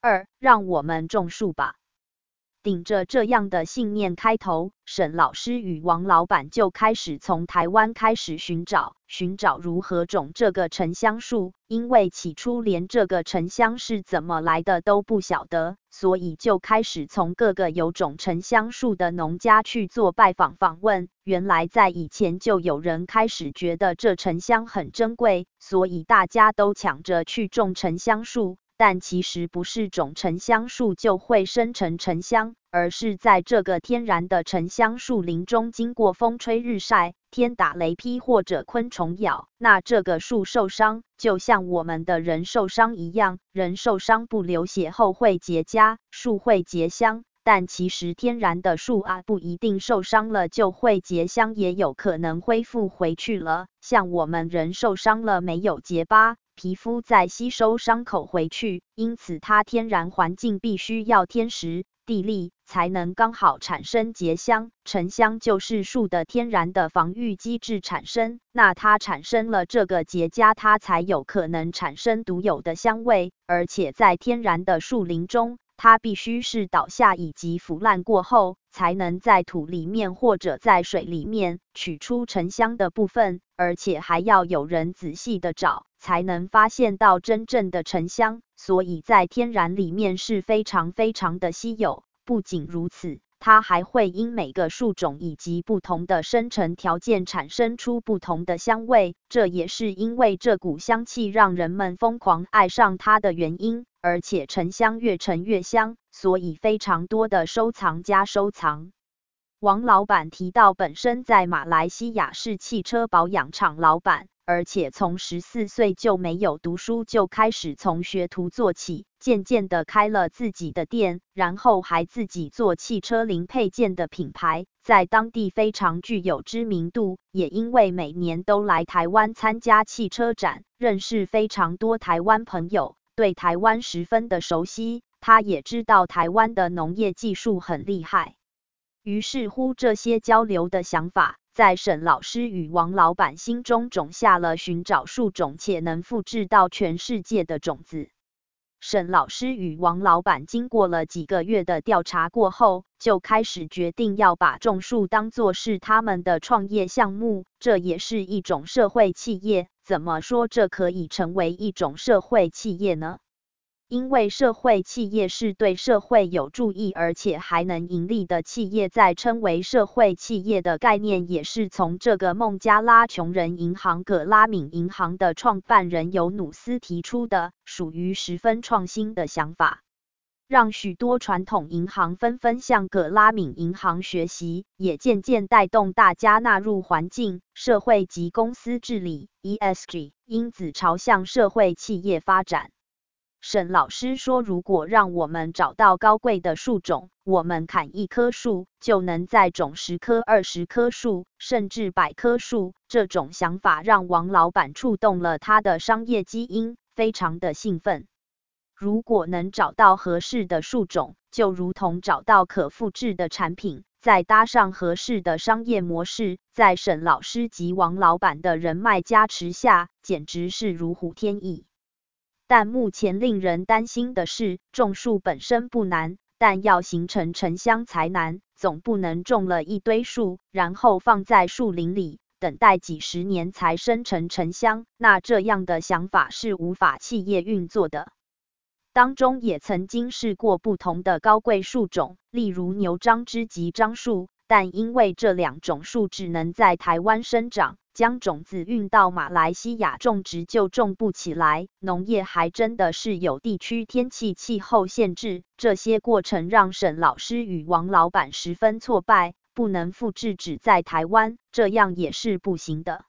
二，让我们种树吧。顶着这样的信念开头，沈老师与王老板就开始从台湾开始寻找，寻找如何种这个沉香树。因为起初连这个沉香是怎么来的都不晓得，所以就开始从各个有种沉香树的农家去做拜访访问。原来在以前就有人开始觉得这沉香很珍贵，所以大家都抢着去种沉香树。但其实不是种沉香树就会生成沉香，而是在这个天然的沉香树林中，经过风吹日晒、天打雷劈或者昆虫咬，那这个树受伤，就像我们的人受伤一样，人受伤不流血后会结痂，树会结香。但其实天然的树啊，不一定受伤了就会结香，也有可能恢复回去了。像我们人受伤了没有结疤。皮肤在吸收伤口回去，因此它天然环境必须要天时地利才能刚好产生结香。沉香就是树的天然的防御机制产生，那它产生了这个结痂，它才有可能产生独有的香味。而且在天然的树林中，它必须是倒下以及腐烂过后，才能在土里面或者在水里面取出沉香的部分，而且还要有人仔细的找。才能发现到真正的沉香，所以在天然里面是非常非常的稀有。不仅如此，它还会因每个树种以及不同的生成条件产生出不同的香味。这也是因为这股香气让人们疯狂爱上它的原因。而且沉香越沉越香，所以非常多的收藏家收藏。王老板提到，本身在马来西亚是汽车保养厂老板。而且从十四岁就没有读书，就开始从学徒做起，渐渐的开了自己的店，然后还自己做汽车零配件的品牌，在当地非常具有知名度。也因为每年都来台湾参加汽车展，认识非常多台湾朋友，对台湾十分的熟悉。他也知道台湾的农业技术很厉害，于是乎这些交流的想法。在沈老师与王老板心中种下了寻找树种且能复制到全世界的种子。沈老师与王老板经过了几个月的调查过后，就开始决定要把种树当作是他们的创业项目，这也是一种社会企业。怎么说这可以成为一种社会企业呢？因为社会企业是对社会有注意，而且还能盈利的企业，在称为社会企业的概念，也是从这个孟加拉穷人银行葛拉敏银行的创办人尤努斯提出的，属于十分创新的想法，让许多传统银行纷纷向葛拉敏银行学习，也渐渐带动大家纳入环境、社会及公司治理 （ESG），因此朝向社会企业发展。沈老师说：“如果让我们找到高贵的树种，我们砍一棵树就能再种十棵、二十棵树，甚至百棵树。”这种想法让王老板触动了他的商业基因，非常的兴奋。如果能找到合适的树种，就如同找到可复制的产品，再搭上合适的商业模式，在沈老师及王老板的人脉加持下，简直是如虎添翼。但目前令人担心的是，种树本身不难，但要形成沉香才难。总不能种了一堆树，然后放在树林里，等待几十年才生成沉香。那这样的想法是无法企业运作的。当中也曾经试过不同的高贵树种，例如牛樟芝及樟树，但因为这两种树只能在台湾生长。将种子运到马来西亚种植就种不起来，农业还真的是有地区天气气候限制，这些过程让沈老师与王老板十分挫败，不能复制只在台湾，这样也是不行的。